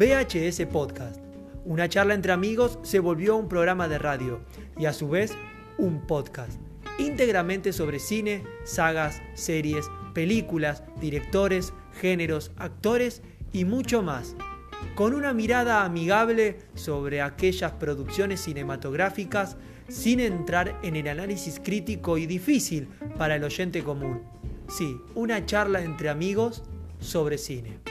VHS Podcast. Una charla entre amigos se volvió un programa de radio y a su vez un podcast, íntegramente sobre cine, sagas, series, películas, directores, géneros, actores y mucho más, con una mirada amigable sobre aquellas producciones cinematográficas sin entrar en el análisis crítico y difícil para el oyente común. Sí, una charla entre amigos sobre cine.